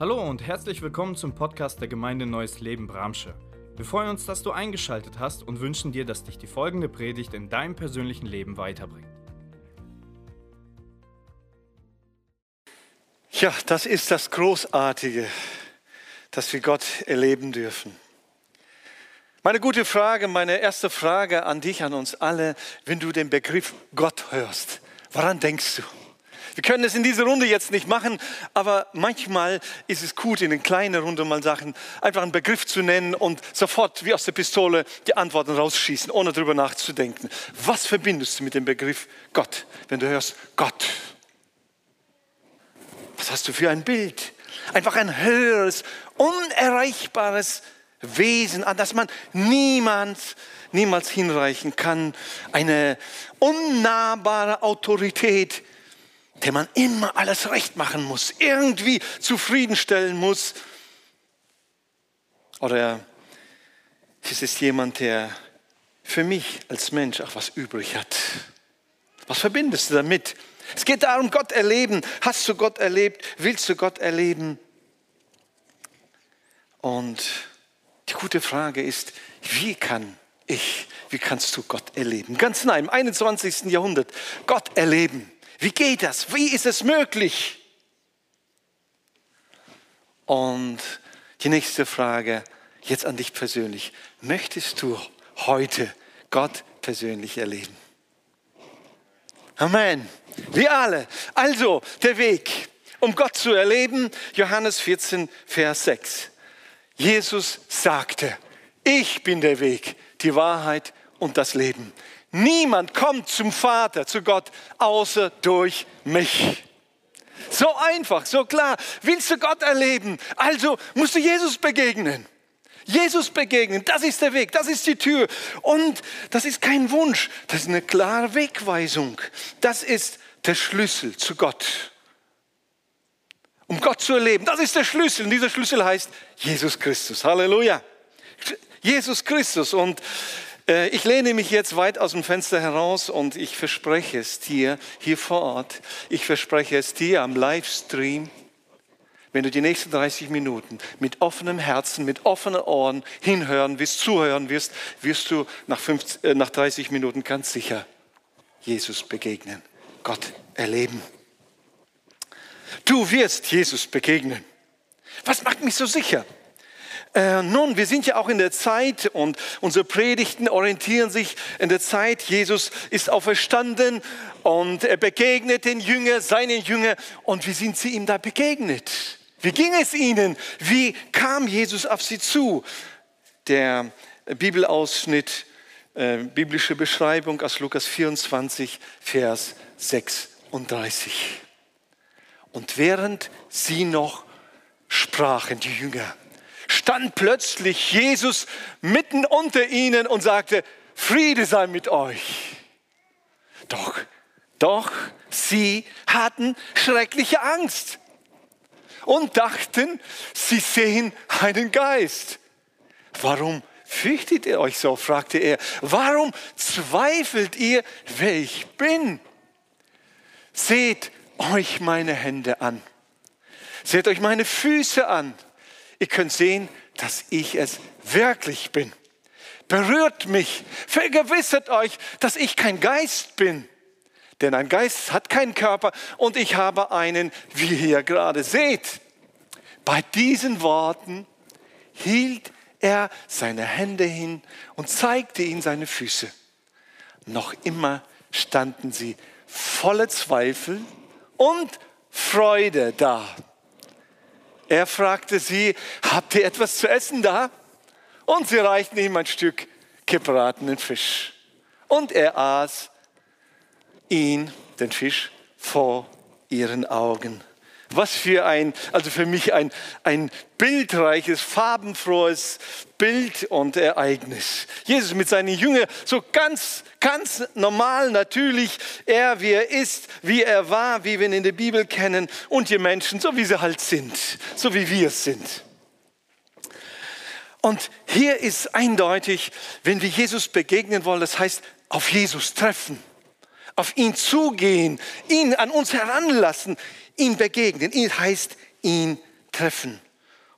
Hallo und herzlich willkommen zum Podcast der Gemeinde Neues Leben Bramsche. Wir freuen uns, dass du eingeschaltet hast und wünschen dir, dass dich die folgende Predigt in deinem persönlichen Leben weiterbringt. Ja, das ist das Großartige, dass wir Gott erleben dürfen. Meine gute Frage, meine erste Frage an dich, an uns alle, wenn du den Begriff Gott hörst, woran denkst du? Wir können es in dieser Runde jetzt nicht machen, aber manchmal ist es gut, in eine kleine Runde mal Sachen, einfach einen Begriff zu nennen und sofort wie aus der Pistole die Antworten rausschießen, ohne darüber nachzudenken. Was verbindest du mit dem Begriff Gott, wenn du hörst Gott? Was hast du für ein Bild? Einfach ein höheres, unerreichbares Wesen, an das man niemand, niemals hinreichen kann. Eine unnahbare Autorität, der man immer alles recht machen muss, irgendwie zufriedenstellen muss. Oder ist es jemand, der für mich als Mensch auch was übrig hat? Was verbindest du damit? Es geht darum, Gott erleben. Hast du Gott erlebt? Willst du Gott erleben? Und die gute Frage ist, wie kann ich, wie kannst du Gott erleben? Ganz nah im 21. Jahrhundert, Gott erleben. Wie geht das? Wie ist es möglich? Und die nächste Frage, jetzt an dich persönlich. Möchtest du heute Gott persönlich erleben? Amen. Wir alle. Also, der Weg, um Gott zu erleben, Johannes 14, Vers 6. Jesus sagte, ich bin der Weg, die Wahrheit und das Leben. Niemand kommt zum Vater, zu Gott, außer durch mich. So einfach, so klar. Willst du Gott erleben? Also musst du Jesus begegnen. Jesus begegnen, das ist der Weg, das ist die Tür. Und das ist kein Wunsch, das ist eine klare Wegweisung. Das ist der Schlüssel zu Gott. Um Gott zu erleben, das ist der Schlüssel. Und dieser Schlüssel heißt Jesus Christus. Halleluja. Jesus Christus. Und ich lehne mich jetzt weit aus dem Fenster heraus und ich verspreche es dir hier vor Ort. Ich verspreche es dir am Livestream. Wenn du die nächsten 30 Minuten mit offenem Herzen, mit offenen Ohren hinhören wirst, zuhören wirst, wirst du nach, 50, äh, nach 30 Minuten ganz sicher Jesus begegnen, Gott erleben. Du wirst Jesus begegnen. Was macht mich so sicher? Äh, nun, wir sind ja auch in der Zeit und unsere Predigten orientieren sich in der Zeit. Jesus ist auferstanden und er begegnet den Jünger, seinen Jünger. Und wie sind sie ihm da begegnet? Wie ging es ihnen? Wie kam Jesus auf sie zu? Der Bibelausschnitt, äh, biblische Beschreibung aus Lukas 24, Vers 36. Und während sie noch sprachen, die Jünger, stand plötzlich Jesus mitten unter ihnen und sagte, Friede sei mit euch. Doch, doch, sie hatten schreckliche Angst und dachten, sie sehen einen Geist. Warum fürchtet ihr euch so? fragte er. Warum zweifelt ihr, wer ich bin? Seht euch meine Hände an. Seht euch meine Füße an. Ihr könnt sehen, dass ich es wirklich bin. Berührt mich, vergewissert euch, dass ich kein Geist bin. Denn ein Geist hat keinen Körper und ich habe einen, wie ihr gerade seht. Bei diesen Worten hielt er seine Hände hin und zeigte ihnen seine Füße. Noch immer standen sie voller Zweifel und Freude da. Er fragte sie, habt ihr etwas zu essen da? Und sie reichten ihm ein Stück gebratenen Fisch. Und er aß ihn, den Fisch, vor ihren Augen. Was für ein, also für mich ein, ein bildreiches, farbenfrohes Bild und Ereignis. Jesus mit seinen Jüngern, so ganz, ganz normal, natürlich, er, wie er ist, wie er war, wie wir ihn in der Bibel kennen und die Menschen, so wie sie halt sind, so wie wir es sind. Und hier ist eindeutig, wenn wir Jesus begegnen wollen, das heißt auf Jesus treffen, auf ihn zugehen, ihn an uns heranlassen, ihn begegnen. Ihn heißt ihn treffen.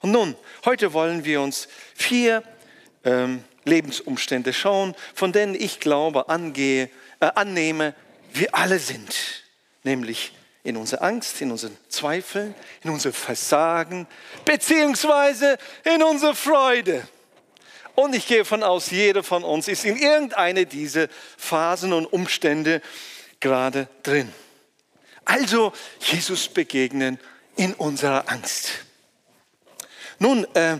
Und nun, heute wollen wir uns vier ähm, Lebensumstände schauen, von denen ich glaube, angehe, äh, annehme, wir alle sind. Nämlich in unserer Angst, in unseren Zweifeln, in unserem Versagen, beziehungsweise in unserer Freude. Und ich gehe davon aus, jeder von uns ist in irgendeine dieser Phasen und Umstände gerade drin. Also Jesus begegnen in unserer Angst. Nun, äh,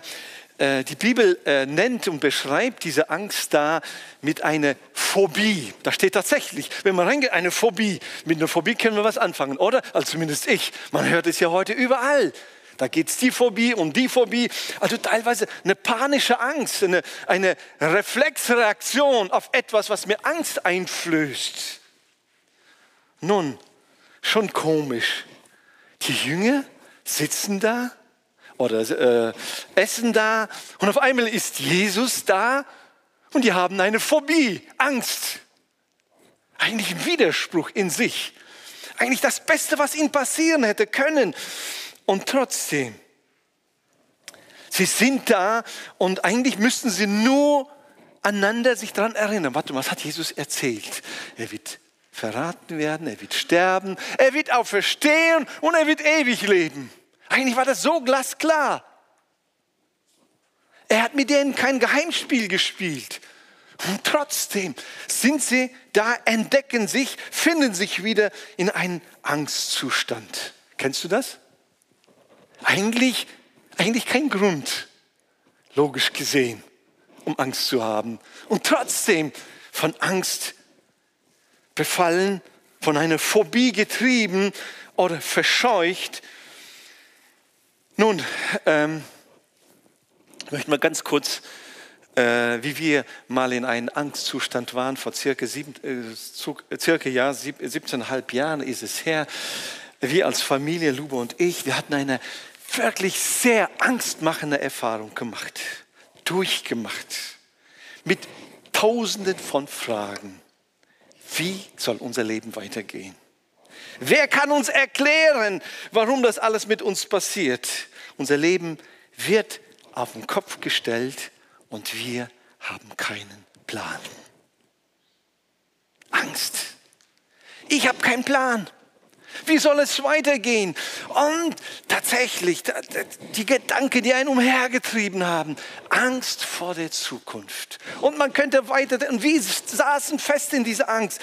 äh, die Bibel äh, nennt und beschreibt diese Angst da mit einer Phobie. Da steht tatsächlich, wenn man reingeht, eine Phobie. Mit einer Phobie können wir was anfangen, oder? Also zumindest ich. Man hört es ja heute überall. Da geht es die Phobie und die Phobie. Also teilweise eine panische Angst, eine, eine Reflexreaktion auf etwas, was mir Angst einflößt. Nun, schon komisch. Die Jünger sitzen da oder äh, essen da und auf einmal ist Jesus da und die haben eine Phobie, Angst. Eigentlich ein Widerspruch in sich. Eigentlich das Beste, was ihnen passieren hätte können. Und trotzdem, sie sind da und eigentlich müssten sie nur einander sich daran erinnern. Warte, was hat Jesus erzählt? Er wird verraten werden, er wird sterben, er wird auferstehen und er wird ewig leben. Eigentlich war das so glasklar. Er hat mit denen kein Geheimspiel gespielt. Und trotzdem sind sie da, entdecken sich, finden sich wieder in einen Angstzustand. Kennst du das? Eigentlich, eigentlich kein Grund, logisch gesehen, um Angst zu haben. Und trotzdem von Angst befallen, von einer Phobie getrieben oder verscheucht nun, ähm, ich möchte mal ganz kurz, äh, wie wir mal in einem Angstzustand waren, vor circa, sieben, äh, zu, circa ja, sieb, 17,5 Jahren ist es her. Wir als Familie, Lubo und ich, wir hatten eine wirklich sehr angstmachende Erfahrung gemacht, durchgemacht, mit Tausenden von Fragen. Wie soll unser Leben weitergehen? Wer kann uns erklären, warum das alles mit uns passiert? Unser Leben wird auf den Kopf gestellt und wir haben keinen Plan. Angst. Ich habe keinen Plan. Wie soll es weitergehen? Und tatsächlich, die Gedanken, die einen umhergetrieben haben, Angst vor der Zukunft. Und man könnte weiter, und wir saßen fest in dieser Angst.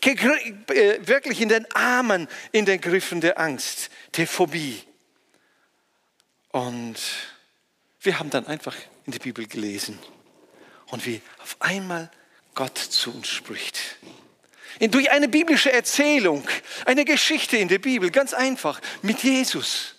Äh, wirklich in den Armen, in den Griffen der Angst, der Phobie. Und wir haben dann einfach in die Bibel gelesen und wie auf einmal Gott zu uns spricht. Durch eine biblische Erzählung, eine Geschichte in der Bibel, ganz einfach, mit Jesus.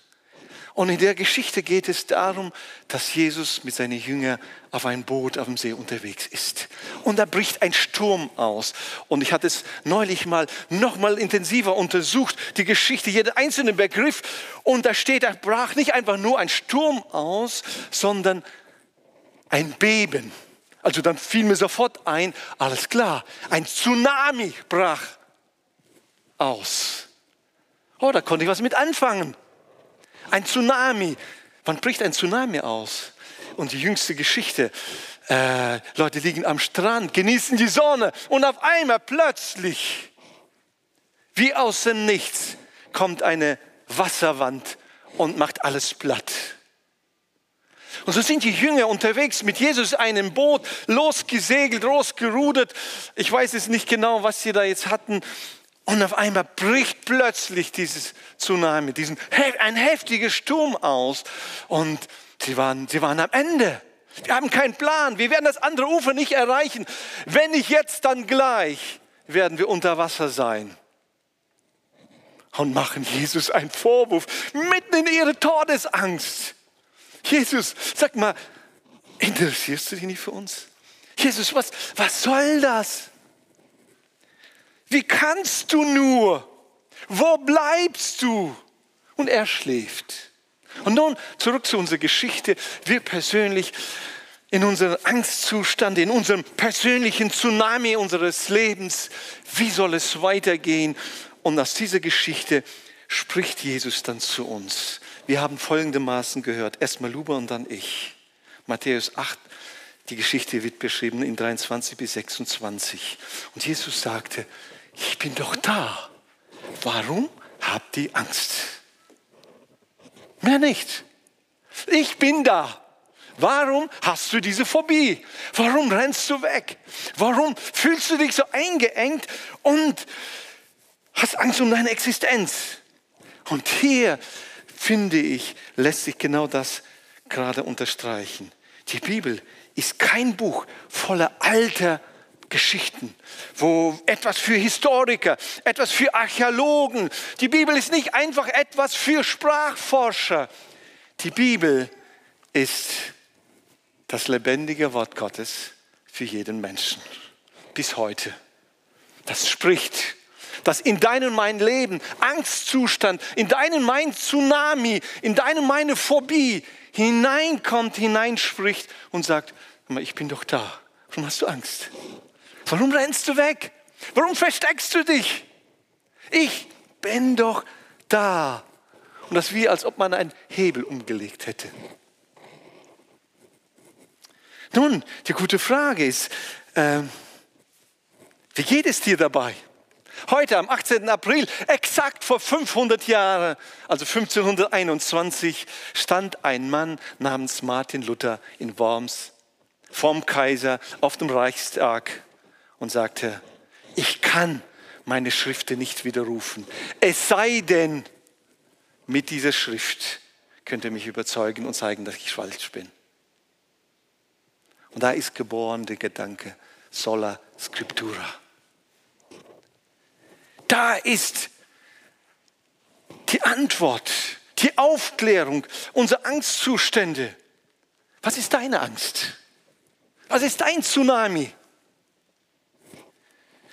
Und in der Geschichte geht es darum, dass Jesus mit seinen Jüngern auf einem Boot auf dem See unterwegs ist. Und da bricht ein Sturm aus. Und ich hatte es neulich mal noch mal intensiver untersucht, die Geschichte, jeden einzelnen Begriff. Und da steht, da brach nicht einfach nur ein Sturm aus, sondern ein Beben. Also dann fiel mir sofort ein, alles klar, ein Tsunami brach aus. Oh, da konnte ich was mit anfangen. Ein Tsunami. Wann bricht ein Tsunami aus? Und die jüngste Geschichte. Äh, Leute liegen am Strand, genießen die Sonne und auf einmal plötzlich, wie aus dem Nichts, kommt eine Wasserwand und macht alles platt. Und so sind die Jünger unterwegs mit Jesus in einem Boot, losgesegelt, losgerudert. Ich weiß es nicht genau, was sie da jetzt hatten. Und auf einmal bricht plötzlich dieses Tsunami, diesen, ein heftiger Sturm aus. Und sie waren, sie waren am Ende. Wir haben keinen Plan. Wir werden das andere Ufer nicht erreichen. Wenn nicht jetzt, dann gleich werden wir unter Wasser sein. Und machen Jesus einen Vorwurf mitten in ihre Todesangst. Jesus, sag mal, interessierst du dich nicht für uns? Jesus, was, was soll das? Wie kannst du nur? Wo bleibst du? Und er schläft. Und nun zurück zu unserer Geschichte. Wir persönlich in unserem Angstzustand, in unserem persönlichen Tsunami unseres Lebens. Wie soll es weitergehen? Und aus dieser Geschichte spricht Jesus dann zu uns. Wir haben folgendermaßen gehört. Erstmal Luba und dann ich. Matthäus 8, die Geschichte wird beschrieben in 23 bis 26. Und Jesus sagte, ich bin doch da. Warum habt ihr Angst? Mehr nicht. Ich bin da. Warum hast du diese Phobie? Warum rennst du weg? Warum fühlst du dich so eingeengt und hast Angst um deine Existenz? Und hier, finde ich, lässt sich genau das gerade unterstreichen. Die Bibel ist kein Buch voller alter Geschichten, wo etwas für Historiker, etwas für Archäologen. Die Bibel ist nicht einfach etwas für Sprachforscher. Die Bibel ist das lebendige Wort Gottes für jeden Menschen. Bis heute. Das spricht, dass in deinem mein Leben Angstzustand, in deinem mein Tsunami, in deinem meine Phobie hineinkommt, hineinspricht und sagt, ich bin doch da. Warum hast du Angst? Warum rennst du weg? Warum versteckst du dich? Ich bin doch da. Und das wie, als ob man einen Hebel umgelegt hätte. Nun, die gute Frage ist, äh, wie geht es dir dabei? Heute am 18. April, exakt vor 500 Jahren, also 1521, stand ein Mann namens Martin Luther in Worms vom Kaiser auf dem Reichstag und sagte, ich kann meine Schriften nicht widerrufen. Es sei denn, mit dieser Schrift könnt ihr mich überzeugen und zeigen, dass ich falsch bin. Und da ist geboren der Gedanke sola scriptura. Da ist die Antwort, die Aufklärung unserer Angstzustände. Was ist deine Angst? Was ist dein Tsunami?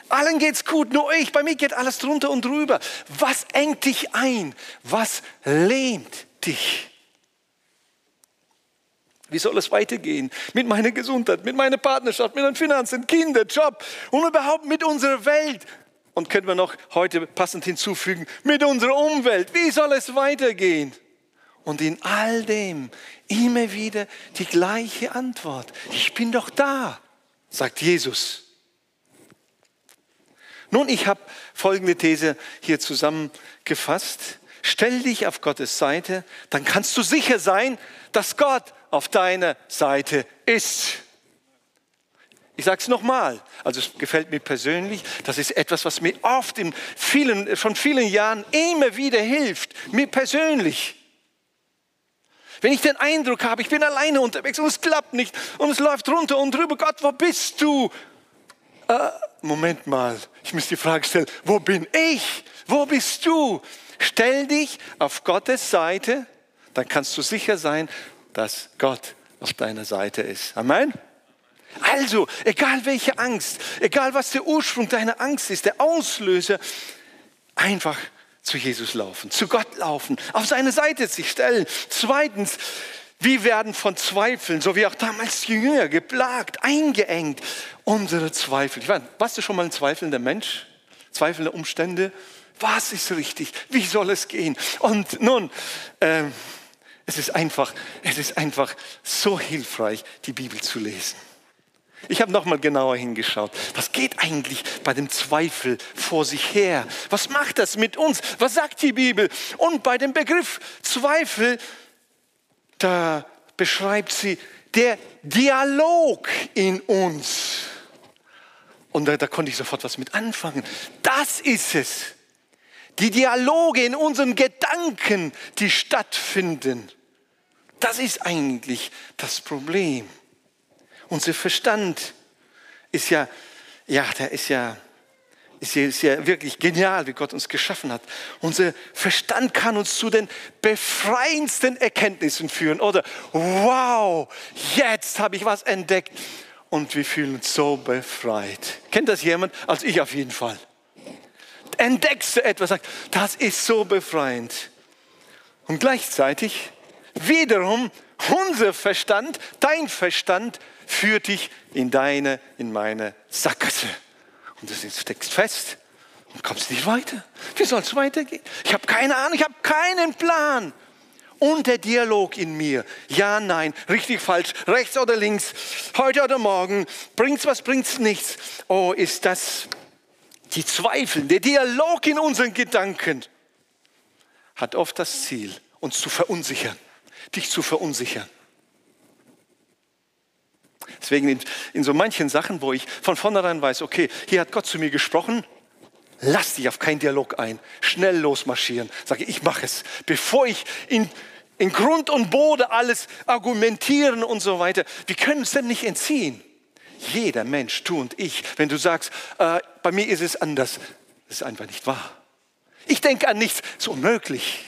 Allen geht's gut, nur ich, bei mir geht alles drunter und drüber. Was engt dich ein? Was lähmt dich? Wie soll es weitergehen? Mit meiner Gesundheit, mit meiner Partnerschaft, mit meinen Finanzen, Kinder, Job und überhaupt mit unserer Welt. Und können wir noch heute passend hinzufügen, mit unserer Umwelt. Wie soll es weitergehen? Und in all dem immer wieder die gleiche Antwort. Ich bin doch da, sagt Jesus. Nun, ich habe folgende These hier zusammengefasst. Stell dich auf Gottes Seite, dann kannst du sicher sein, dass Gott auf deiner Seite ist. Ich sage es nochmal, also es gefällt mir persönlich, das ist etwas, was mir oft in vielen, schon vielen Jahren immer wieder hilft, mir persönlich. Wenn ich den Eindruck habe, ich bin alleine unterwegs und es klappt nicht und es läuft runter und drüber, Gott, wo bist du? Äh, Moment mal, ich muss die Frage stellen, wo bin ich? Wo bist du? Stell dich auf Gottes Seite, dann kannst du sicher sein, dass Gott auf deiner Seite ist. Amen. Also, egal welche Angst, egal was der Ursprung deiner Angst ist, der Auslöser, einfach zu Jesus laufen, zu Gott laufen, auf seine Seite sich stellen. Zweitens, wir werden von Zweifeln, so wie auch damals die Jünger, geplagt, eingeengt. Unsere Zweifel. Ich meine, warst du schon mal ein zweifelnder Mensch? Zweifelnde Umstände? Was ist richtig? Wie soll es gehen? Und nun, äh, es ist einfach, es ist einfach so hilfreich, die Bibel zu lesen. Ich habe nochmal genauer hingeschaut. Was geht eigentlich bei dem Zweifel vor sich her? Was macht das mit uns? Was sagt die Bibel? Und bei dem Begriff Zweifel, da beschreibt sie der Dialog in uns. Und da, da konnte ich sofort was mit anfangen. Das ist es. Die Dialoge in unseren Gedanken, die stattfinden. Das ist eigentlich das Problem. Unser Verstand ist ja, ja, der ist ja, ist ja, ist ja wirklich genial, wie Gott uns geschaffen hat. Unser Verstand kann uns zu den befreiendsten Erkenntnissen führen. Oder, wow, jetzt habe ich was entdeckt. Und wir fühlen uns so befreit. Kennt das jemand? Also ich auf jeden Fall. Entdeckst du etwas, sagt, das ist so befreiend. Und gleichzeitig wiederum unser Verstand, dein Verstand führt dich in deine, in meine Sackgasse. Und du steckst fest und kommst nicht weiter. Wie soll es weitergehen? Ich habe keine Ahnung, ich habe keinen Plan. Und der Dialog in mir. Ja, nein, richtig, falsch, rechts oder links, heute oder morgen, bringt's was, bringt's nichts. Oh, ist das die Zweifel, der Dialog in unseren Gedanken hat oft das Ziel, uns zu verunsichern, dich zu verunsichern. Deswegen in, in, so manchen Sachen, wo ich von vornherein weiß, okay, hier hat Gott zu mir gesprochen, lass dich auf keinen Dialog ein, schnell losmarschieren, sage ich mache es, bevor ich in, in Grund und Boden alles argumentieren und so weiter. Wir können es denn nicht entziehen. Jeder Mensch, du und ich, wenn du sagst, äh, bei mir ist es anders, das ist einfach nicht wahr. Ich denke an nichts, ist unmöglich.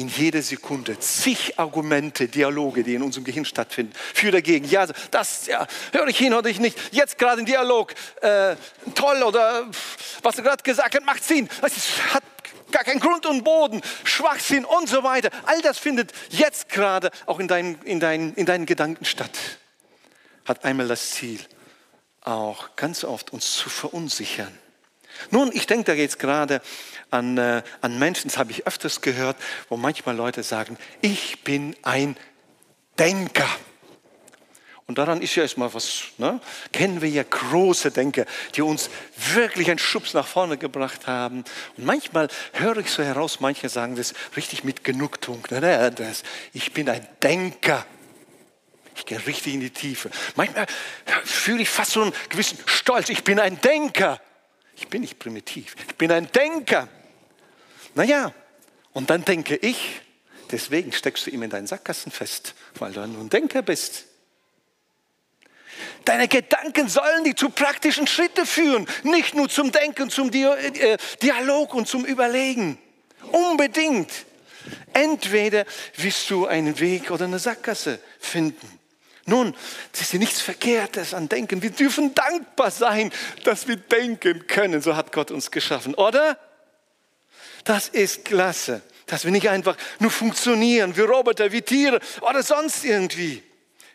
In jeder Sekunde zig Argumente, Dialoge, die in unserem Gehirn stattfinden, für dagegen. Ja, das ja, höre ich hin oder ich nicht. Jetzt gerade ein Dialog, äh, toll oder was er gerade gesagt hat, macht Sinn. Das hat gar keinen Grund und Boden, Schwachsinn und so weiter. All das findet jetzt gerade auch in deinen, in deinen, in deinen Gedanken statt. Hat einmal das Ziel, auch ganz oft uns zu verunsichern nun, ich denke da jetzt gerade an, äh, an Menschen, das habe ich öfters gehört, wo manchmal Leute sagen, ich bin ein Denker. Und daran ist ja erstmal was, ne? kennen wir ja große Denker, die uns wirklich einen Schubs nach vorne gebracht haben. Und manchmal höre ich so heraus, manche sagen das richtig mit Genugtuung. Ne? ne das, ich bin ein Denker. Ich gehe richtig in die Tiefe. Manchmal fühle ich fast so einen gewissen Stolz. Ich bin ein Denker. Ich bin nicht primitiv. Ich bin ein Denker. Naja, und dann denke ich, deswegen steckst du ihm in deinen Sackgassen fest, weil du ein Denker bist. Deine Gedanken sollen dich zu praktischen Schritten führen, nicht nur zum Denken, zum äh, Dialog und zum Überlegen. Unbedingt. Entweder wirst du einen Weg oder eine Sackgasse finden. Nun, es ist nichts Verkehrtes an Denken. Wir dürfen dankbar sein, dass wir denken können. So hat Gott uns geschaffen, oder? Das ist klasse, dass wir nicht einfach nur funktionieren wie Roboter, wie Tiere oder sonst irgendwie.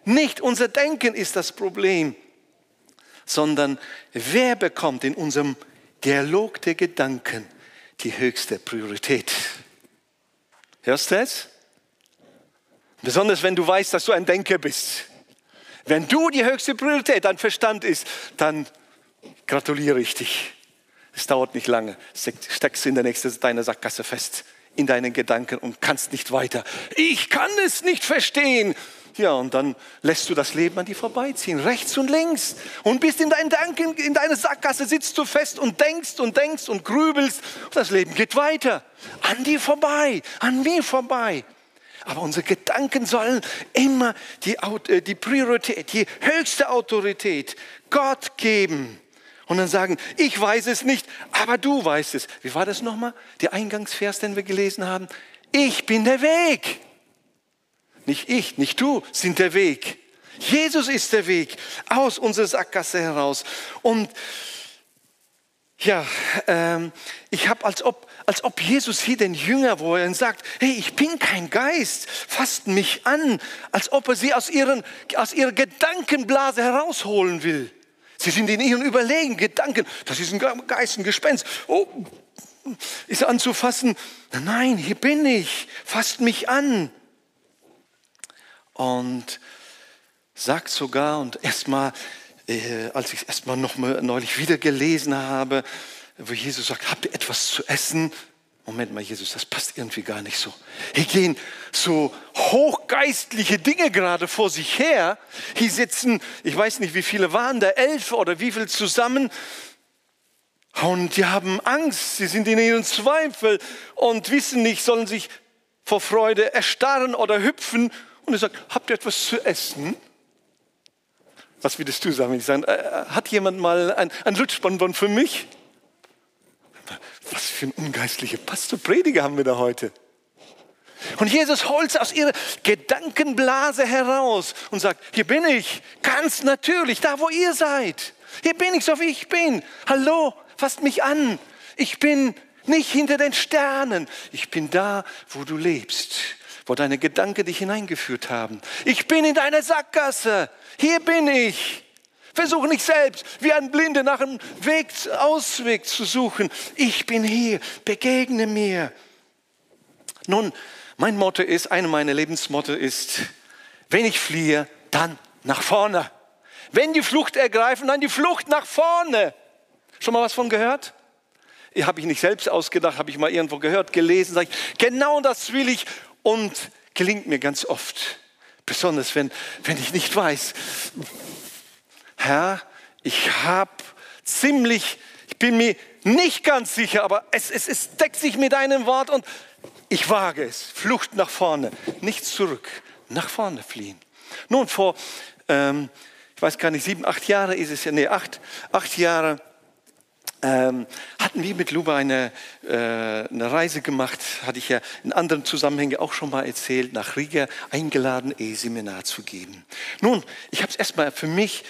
Nicht unser Denken ist das Problem, sondern wer bekommt in unserem Dialog der Gedanken die höchste Priorität. Hörst du es? Besonders wenn du weißt, dass du ein Denker bist. Wenn du die höchste Priorität dein Verstand ist, dann gratuliere ich dich. Es dauert nicht lange. Steckst du in der nächsten deiner Sackgasse fest, in deinen Gedanken und kannst nicht weiter. Ich kann es nicht verstehen. Ja, und dann lässt du das Leben an dir vorbeiziehen, rechts und links. Und bist in deinen Gedanken, in deiner Sackgasse sitzt du fest und denkst und denkst und grübelst. Und das Leben geht weiter. An dir vorbei, an mir vorbei. Aber unsere Gedanken sollen immer die, äh, die Priorität, die höchste Autorität Gott geben. Und dann sagen, ich weiß es nicht, aber du weißt es. Wie war das nochmal? Der Eingangsvers, den wir gelesen haben. Ich bin der Weg. Nicht ich, nicht du sind der Weg. Jesus ist der Weg aus unserer Sackgasse heraus. Und ja, ähm, ich habe als ob als ob Jesus hier den Jünger, wo er sagt, hey, ich bin kein Geist, fasst mich an, als ob er sie aus, ihren, aus ihrer Gedankenblase herausholen will. Sie sind in ihren Überlegen, Gedanken, das ist ein Geist, ein Gespenst. Oh, ist anzufassen? Nein, hier bin ich, fasst mich an. Und sagt sogar, und erstmal, äh, als ich es erstmal mal neulich wieder gelesen habe, wo Jesus sagt, habt ihr etwas zu essen? Moment mal, Jesus, das passt irgendwie gar nicht so. Hier gehen so hochgeistliche Dinge gerade vor sich her. Hier sitzen, ich weiß nicht, wie viele waren da, elf oder wie viele zusammen. Und die haben Angst, sie sind in ihren Zweifel und wissen nicht, sollen sich vor Freude erstarren oder hüpfen. Und er sagt, habt ihr etwas zu essen? Was würdest du sagen? Ich sage, äh, hat jemand mal ein, ein Lutschbonbon für mich? Was für ein ungeistlicher Pastorprediger haben wir da heute. Und Jesus holt aus ihrer Gedankenblase heraus und sagt, hier bin ich, ganz natürlich, da wo ihr seid. Hier bin ich, so wie ich bin. Hallo, fasst mich an. Ich bin nicht hinter den Sternen. Ich bin da, wo du lebst, wo deine Gedanken dich hineingeführt haben. Ich bin in deiner Sackgasse. Hier bin ich. Versuche nicht selbst wie ein Blinde nach einem Weg, Ausweg zu suchen. Ich bin hier, begegne mir. Nun, Mein Motto ist, eine meiner Lebensmotto ist, wenn ich fliehe, dann nach vorne. Wenn die Flucht ergreifen, dann die Flucht nach vorne. Schon mal was von gehört? Habe ich nicht selbst ausgedacht, habe ich mal irgendwo gehört, gelesen, sage ich, genau das will ich und gelingt mir ganz oft. Besonders wenn, wenn ich nicht weiß, Herr, ich habe ziemlich, ich bin mir nicht ganz sicher, aber es, es, es deckt sich mit deinem Wort und ich wage es. Flucht nach vorne, nicht zurück, nach vorne fliehen. Nun, vor, ähm, ich weiß gar nicht, sieben, acht Jahre ist es ja, nee, acht, acht Jahre ähm, hatten wir mit Luba eine, äh, eine Reise gemacht, hatte ich ja in anderen Zusammenhängen auch schon mal erzählt, nach Riga eingeladen, E-Seminar zu geben. Nun, ich habe es erstmal für mich,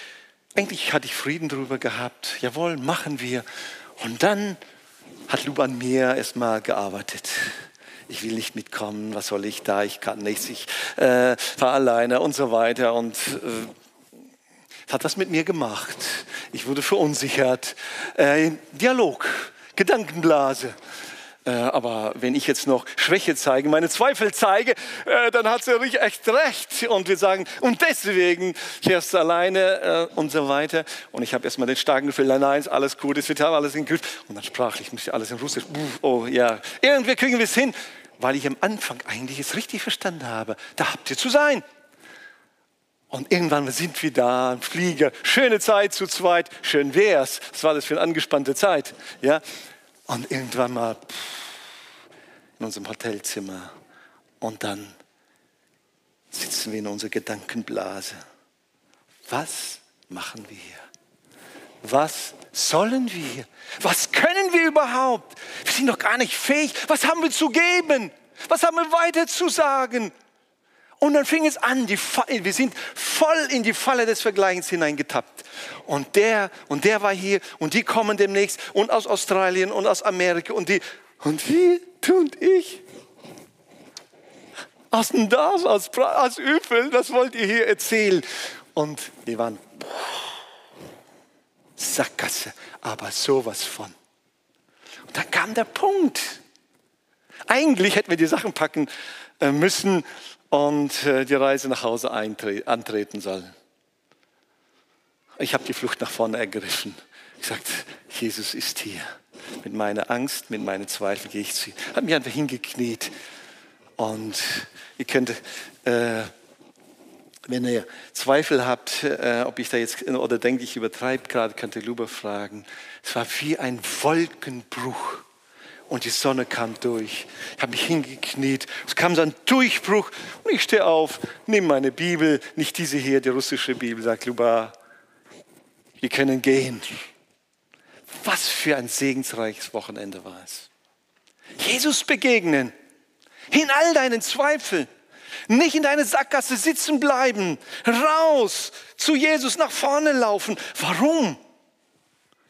eigentlich hatte ich Frieden darüber gehabt, jawohl, machen wir. Und dann hat Luba an mir erstmal gearbeitet ich will nicht mitkommen, was soll ich da, ich kann nichts, ich äh, war alleine und so weiter. Und äh, hat was mit mir gemacht. Ich wurde verunsichert. Äh, Dialog, Gedankenblase. Äh, aber wenn ich jetzt noch Schwäche zeige, meine Zweifel zeige, äh, dann hat sie echt recht. Und wir sagen, und deswegen du alleine äh, und so weiter. Und ich habe erstmal den starken Gefühl, nein, alles gut, es wird alles in Griff. Und dann sprachlich müsste alles in Russisch. Oh ja, irgendwie kriegen wir es hin, weil ich am Anfang eigentlich es richtig verstanden habe. Da habt ihr zu sein. Und irgendwann sind wir da, im Flieger, schöne Zeit zu zweit, schön wär's. Was war das für eine angespannte Zeit? Ja? Und irgendwann mal in unserem Hotelzimmer und dann sitzen wir in unserer Gedankenblase. Was machen wir hier? Was sollen wir? Was können wir überhaupt? Wir sind doch gar nicht fähig. Was haben wir zu geben? Was haben wir weiter zu sagen? Und dann fing es an, die, wir sind voll in die Falle des Vergleichens hineingetappt. Und der und der war hier und die kommen demnächst und aus Australien und aus Amerika und die und wie und ich aus dem Dorf, aus, aus Üfel, das wollt ihr hier erzählen. Und die waren Sackgasse, aber sowas von. Und dann kam der Punkt. Eigentlich hätten wir die Sachen packen äh, müssen und äh, die Reise nach Hause antreten soll. Ich habe die Flucht nach vorne ergriffen. Ich sagte, Jesus ist hier. Mit meiner Angst, mit meinen Zweifeln gehe ich zu ihm. Habe mich einfach hingekniet. Und ihr könnt, äh, wenn ihr Zweifel habt, äh, ob ich da jetzt, oder denkt, ich übertreibe gerade, könnt ihr Luber fragen. Es war wie ein Wolkenbruch und die Sonne kam durch. Ich habe mich hingekniet. Es kam so ein Durchbruch und ich stehe auf, nehme meine Bibel, nicht diese hier, die russische Bibel, sagt Luba, wir können gehen. Was für ein segensreiches Wochenende war es. Jesus begegnen, in all deinen Zweifeln, nicht in deine Sackgasse sitzen bleiben, raus zu Jesus nach vorne laufen. Warum?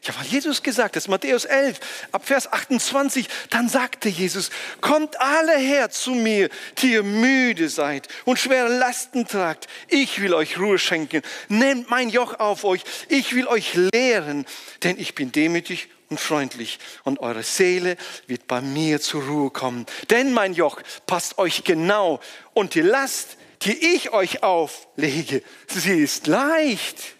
Ja, weil Jesus gesagt hat, Matthäus 11, ab Vers 28, dann sagte Jesus, kommt alle her zu mir, die ihr müde seid und schwere Lasten tragt. Ich will euch Ruhe schenken. Nehmt mein Joch auf euch. Ich will euch lehren, denn ich bin demütig und freundlich und eure Seele wird bei mir zur Ruhe kommen. Denn mein Joch passt euch genau und die Last, die ich euch auflege, sie ist leicht.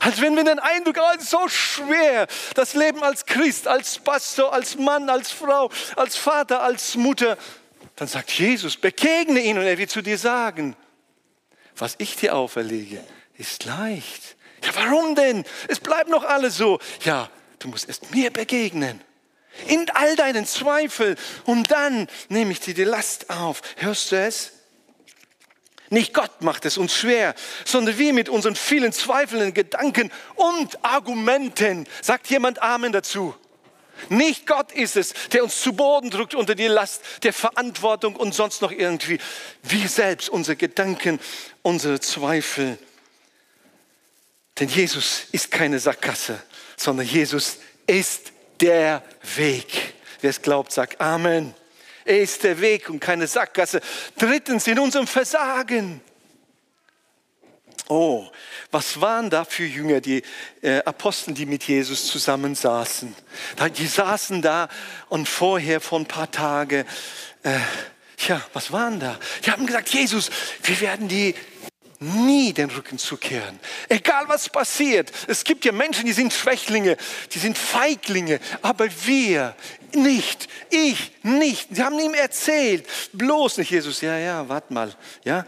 Als wenn wir den Eindruck haben, so schwer, das Leben als Christ, als Pastor, als Mann, als Frau, als Vater, als Mutter. Dann sagt Jesus, begegne ihn und er wird zu dir sagen, was ich dir auferlege, ist leicht. Ja, warum denn? Es bleibt noch alles so. Ja, du musst erst mir begegnen. In all deinen Zweifeln. Und dann nehme ich dir die Last auf. Hörst du es? Nicht Gott macht es uns schwer, sondern wir mit unseren vielen zweifelnden Gedanken und Argumenten. Sagt jemand Amen dazu? Nicht Gott ist es, der uns zu Boden drückt unter die Last der Verantwortung und sonst noch irgendwie. Wir selbst, unsere Gedanken, unsere Zweifel. Denn Jesus ist keine Sackgasse, sondern Jesus ist der Weg. Wer es glaubt, sagt Amen. Er ist der Weg und keine Sackgasse. Drittens, in unserem Versagen. Oh, was waren da für Jünger, die äh, Apostel, die mit Jesus zusammensaßen? Die saßen da und vorher, vor ein paar Tagen, äh, Tja, was waren da? Die haben gesagt, Jesus, wir werden die nie den Rücken zukehren. Egal was passiert. Es gibt ja Menschen, die sind Schwächlinge, die sind Feiglinge, aber wir nicht. Ich nicht. Sie haben ihm erzählt, bloß nicht Jesus. Ja, ja, warte mal. Ja,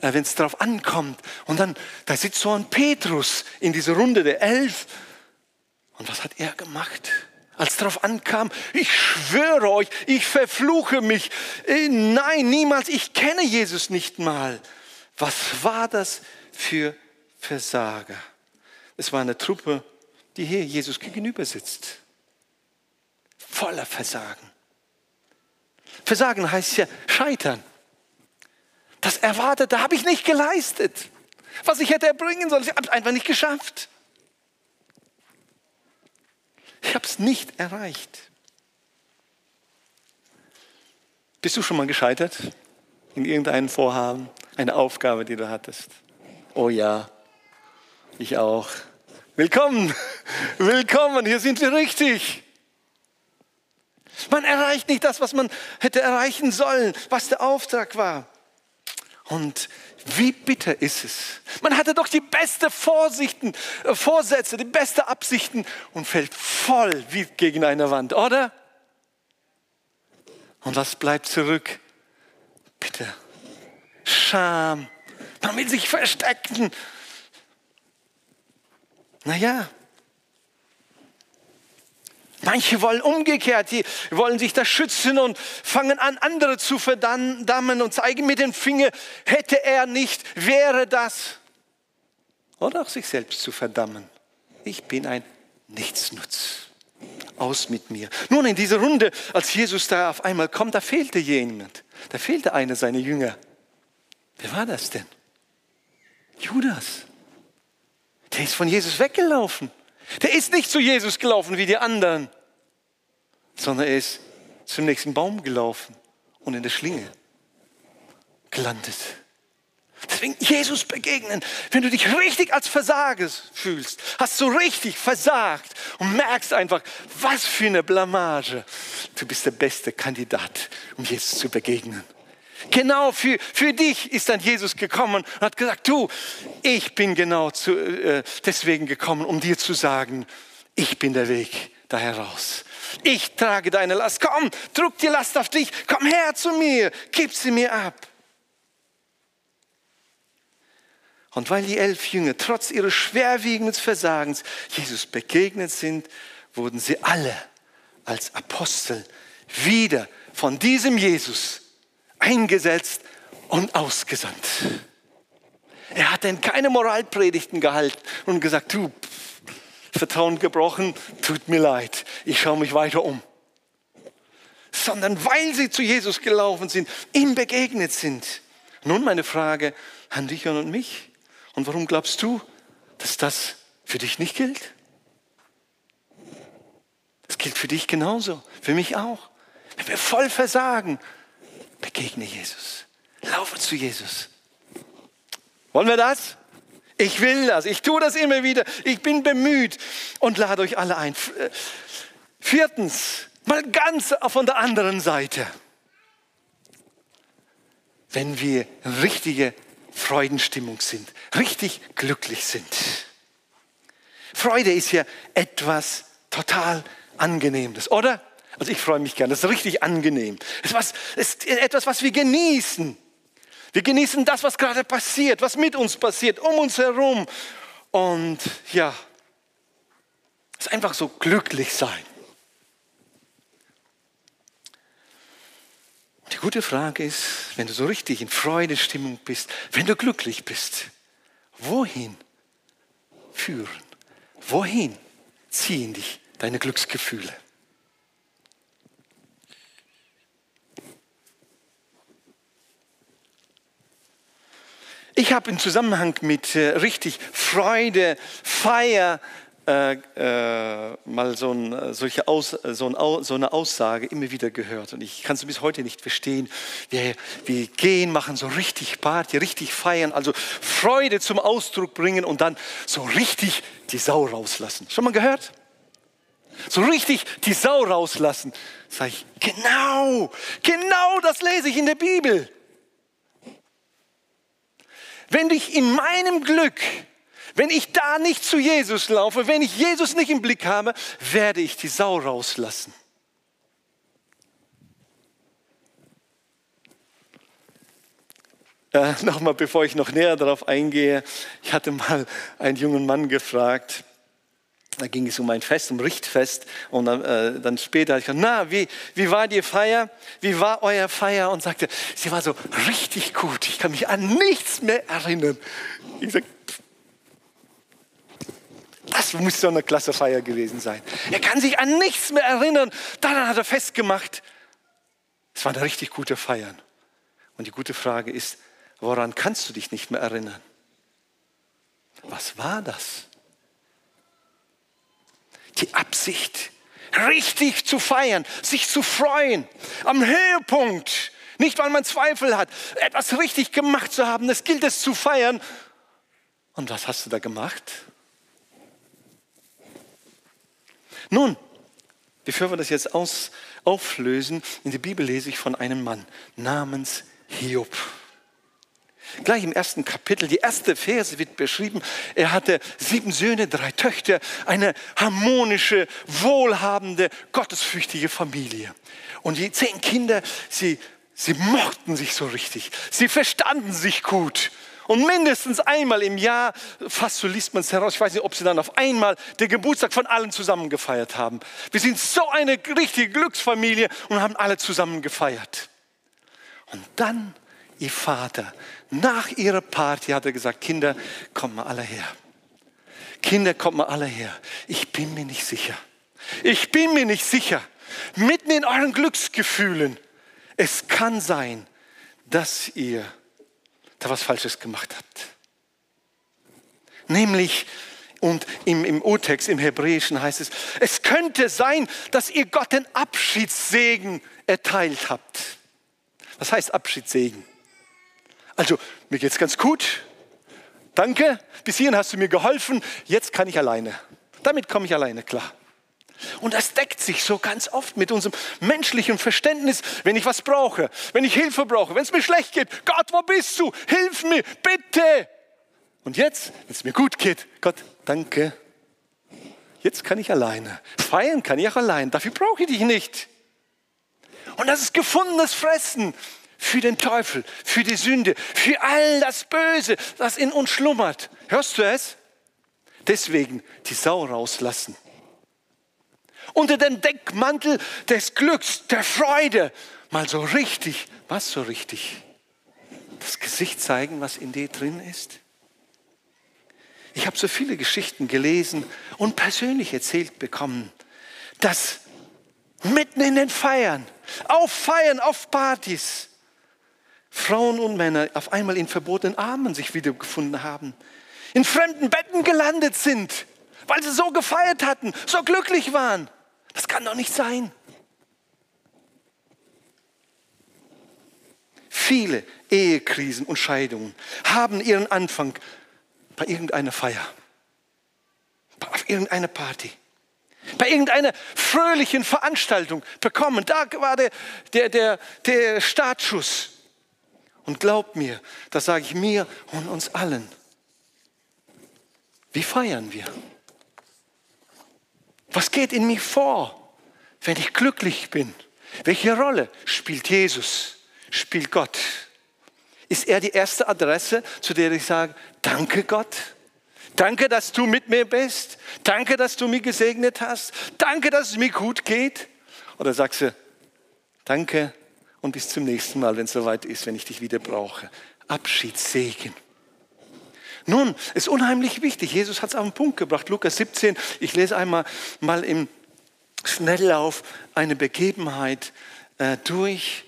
äh, wenn es darauf ankommt. Und dann, da sitzt so ein Petrus in dieser Runde der Elf. Und was hat er gemacht? als darauf ankam, ich schwöre euch, ich verfluche mich. Äh, nein, niemals, ich kenne Jesus nicht mal. Was war das für Versager? Es war eine Truppe, die hier Jesus gegenüber sitzt. Voller Versagen. Versagen heißt ja scheitern. Das Erwartete habe ich nicht geleistet. Was ich hätte erbringen sollen, ich habe es einfach nicht geschafft. Ich habe es nicht erreicht. Bist du schon mal gescheitert in irgendeinem Vorhaben, eine Aufgabe, die du hattest? Oh ja, ich auch. Willkommen, willkommen, hier sind wir richtig. Man erreicht nicht das, was man hätte erreichen sollen, was der Auftrag war. Und wie bitter ist es? Man hatte doch die beste Vorsichten, äh, Vorsätze, die beste Absichten und fällt voll wie gegen eine Wand, oder? Und was bleibt zurück? Bitte. Scham. Will sich verstecken. Naja, Manche wollen umgekehrt, die wollen sich da schützen und fangen an, andere zu verdammen und zeigen mit dem Finger, hätte er nicht, wäre das. Oder auch sich selbst zu verdammen. Ich bin ein Nichtsnutz. Aus mit mir. Nun, in dieser Runde, als Jesus da auf einmal kommt, da fehlte jemand. Da fehlte einer seiner Jünger. Wer war das denn? Judas. Der ist von Jesus weggelaufen. Der ist nicht zu Jesus gelaufen wie die anderen, sondern er ist zum nächsten Baum gelaufen und in der Schlinge gelandet. Deswegen Jesus begegnen, wenn du dich richtig als Versager fühlst, hast du richtig versagt und merkst einfach, was für eine Blamage. Du bist der beste Kandidat, um Jesus zu begegnen. Genau für, für dich ist dann Jesus gekommen und hat gesagt, du, ich bin genau zu, äh, deswegen gekommen, um dir zu sagen, ich bin der Weg da heraus. Ich trage deine Last. Komm, druck die Last auf dich. Komm her zu mir. Gib sie mir ab. Und weil die elf Jünger trotz ihres schwerwiegenden Versagens Jesus begegnet sind, wurden sie alle als Apostel wieder von diesem Jesus eingesetzt und ausgesandt. Er hat denn keine Moralpredigten gehalten und gesagt, du, Vertrauen gebrochen, tut mir leid, ich schaue mich weiter um. Sondern weil sie zu Jesus gelaufen sind, ihm begegnet sind. Nun meine Frage an dich und mich. Und warum glaubst du, dass das für dich nicht gilt? Das gilt für dich genauso, für mich auch. Wenn wir voll versagen, begegne Jesus. Laufe zu Jesus. Wollen wir das? Ich will das. Ich tue das immer wieder. Ich bin bemüht und lade euch alle ein. Äh, viertens, mal ganz von der anderen Seite. Wenn wir richtige Freudenstimmung sind, richtig glücklich sind. Freude ist ja etwas total Angenehmes, oder? Also ich freue mich gern, das ist richtig angenehm. Es ist, ist etwas, was wir genießen. Wir genießen das, was gerade passiert, was mit uns passiert, um uns herum. Und ja, es ist einfach so glücklich sein. Die gute Frage ist, wenn du so richtig in Freudestimmung bist, wenn du glücklich bist, wohin führen? Wohin ziehen dich deine Glücksgefühle? Ich habe im Zusammenhang mit äh, richtig Freude, Feier, äh, äh, mal so, ein, solche Aus, so, ein, so, eine Aussage immer wieder gehört. Und ich kann es bis heute nicht verstehen. Wir, wir gehen, machen so richtig Party, richtig feiern, also Freude zum Ausdruck bringen und dann so richtig die Sau rauslassen. Schon mal gehört? So richtig die Sau rauslassen. Sag ich, genau, genau das lese ich in der Bibel. Wenn ich in meinem Glück, wenn ich da nicht zu Jesus laufe, wenn ich Jesus nicht im Blick habe, werde ich die Sau rauslassen. Äh, Nochmal, bevor ich noch näher darauf eingehe, ich hatte mal einen jungen Mann gefragt, da ging es um ein Fest, um Richtfest. Und dann, äh, dann später habe ich gesagt, na, wie, wie war die Feier? Wie war euer Feier? Und sagte, sie war so richtig gut. Ich kann mich an nichts mehr erinnern. Ich sagte, das muss so eine klasse Feier gewesen sein. Er kann sich an nichts mehr erinnern. Daran hat er festgemacht. Es war eine richtig gute Feier. Und die gute Frage ist, woran kannst du dich nicht mehr erinnern? Was war das? Die Absicht, richtig zu feiern, sich zu freuen, am Höhepunkt, nicht weil man Zweifel hat, etwas richtig gemacht zu haben, es gilt es zu feiern. Und was hast du da gemacht? Nun, bevor wir das jetzt aus, auflösen, in der Bibel lese ich von einem Mann namens Hiob. Gleich im ersten Kapitel, die erste Verse wird beschrieben. Er hatte sieben Söhne, drei Töchter, eine harmonische, wohlhabende, gottesfürchtige Familie. Und die zehn Kinder, sie, sie mochten sich so richtig. Sie verstanden sich gut. Und mindestens einmal im Jahr, fast so liest man es heraus, ich weiß nicht, ob sie dann auf einmal den Geburtstag von allen zusammen gefeiert haben. Wir sind so eine richtige Glücksfamilie und haben alle zusammen gefeiert. Und dann ihr Vater, nach ihrer Party hat er gesagt, Kinder, kommt mal alle her. Kinder, kommt mal alle her. Ich bin mir nicht sicher. Ich bin mir nicht sicher. Mitten in euren Glücksgefühlen. Es kann sein, dass ihr da was Falsches gemacht habt. Nämlich, und im, im Urtext, im Hebräischen heißt es, es könnte sein, dass ihr Gott den Abschiedssegen erteilt habt. Was heißt Abschiedssegen? Also, mir geht es ganz gut. Danke, bis hierhin hast du mir geholfen. Jetzt kann ich alleine. Damit komme ich alleine klar. Und das deckt sich so ganz oft mit unserem menschlichen Verständnis, wenn ich was brauche, wenn ich Hilfe brauche, wenn es mir schlecht geht. Gott, wo bist du? Hilf mir, bitte. Und jetzt, wenn es mir gut geht, Gott, danke. Jetzt kann ich alleine. Feiern kann ich auch allein. Dafür brauche ich dich nicht. Und das ist gefundenes Fressen für den Teufel, für die Sünde, für all das Böse, das in uns schlummert. Hörst du es? Deswegen die Sau rauslassen unter den Deckmantel des Glücks, der Freude, mal so richtig, was so richtig? Das Gesicht zeigen, was in dir drin ist. Ich habe so viele Geschichten gelesen und persönlich erzählt bekommen, dass mitten in den Feiern, auf Feiern, auf Partys, Frauen und Männer auf einmal in verbotenen Armen sich wiedergefunden haben, in fremden Betten gelandet sind, weil sie so gefeiert hatten, so glücklich waren. Das kann doch nicht sein. Viele Ehekrisen und Scheidungen haben ihren Anfang bei irgendeiner Feier, auf irgendeiner Party, bei irgendeiner fröhlichen Veranstaltung bekommen. Da war der, der, der, der Startschuss. Und glaubt mir, das sage ich mir und uns allen. Wie feiern wir? Was geht in mir vor, wenn ich glücklich bin? Welche Rolle spielt Jesus? Spielt Gott? Ist er die erste Adresse, zu der ich sage, danke Gott? Danke, dass du mit mir bist. Danke, dass du mich gesegnet hast. Danke, dass es mir gut geht. Oder sagst du, danke und bis zum nächsten Mal, wenn es soweit ist, wenn ich dich wieder brauche. Abschiedssegen. Nun, ist unheimlich wichtig. Jesus hat es auf den Punkt gebracht. Lukas 17, ich lese einmal mal im Schnelllauf eine Begebenheit äh, durch.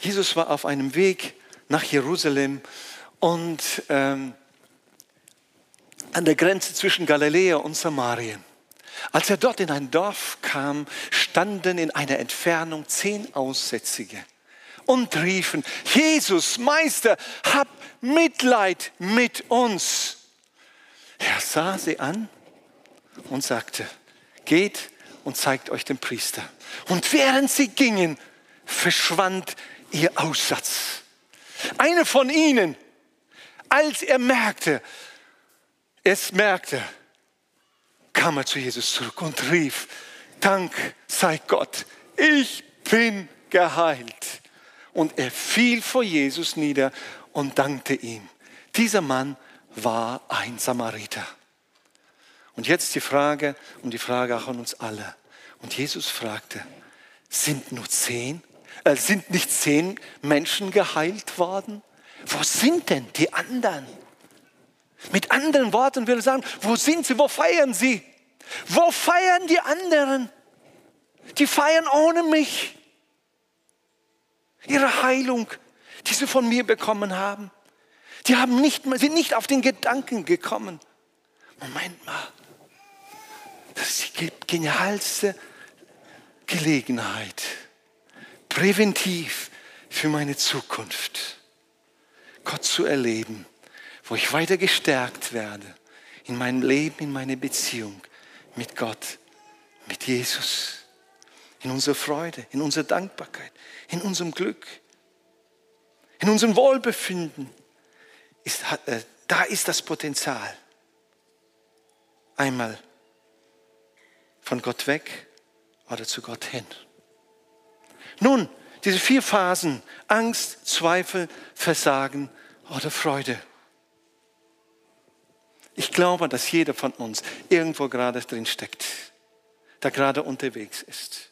Jesus war auf einem Weg nach Jerusalem und ähm, an der Grenze zwischen Galiläa und Samarien. Als er dort in ein Dorf kam, standen in einer Entfernung zehn Aussätzige und riefen, Jesus, Meister, hab Mitleid mit uns. Er sah sie an und sagte, geht und zeigt euch den Priester. Und während sie gingen, verschwand ihr Aussatz. Einer von ihnen, als er merkte, es merkte, kam er zu Jesus zurück und rief, Dank sei Gott, ich bin geheilt. Und er fiel vor Jesus nieder und dankte ihm. Dieser Mann war ein Samariter. Und jetzt die Frage und die Frage auch an uns alle. Und Jesus fragte, sind nur zehn? Äh, sind nicht zehn Menschen geheilt worden? Wo sind denn die anderen? Mit anderen Worten will er sagen, wo sind sie? Wo feiern sie? Wo feiern die anderen? Die feiern ohne mich. Ihre Heilung, die sie von mir bekommen haben. Die haben nicht, sind nicht auf den Gedanken gekommen. Moment mal, das ist die genialste Gelegenheit, präventiv für meine Zukunft, Gott zu erleben, wo ich weiter gestärkt werde in meinem Leben, in meiner Beziehung mit Gott, mit Jesus, in unserer Freude, in unserer Dankbarkeit, in unserem Glück, in unserem Wohlbefinden. Ist, äh, da ist das Potenzial. Einmal von Gott weg oder zu Gott hin. Nun, diese vier Phasen, Angst, Zweifel, Versagen oder Freude. Ich glaube, dass jeder von uns irgendwo gerade drin steckt, der gerade unterwegs ist.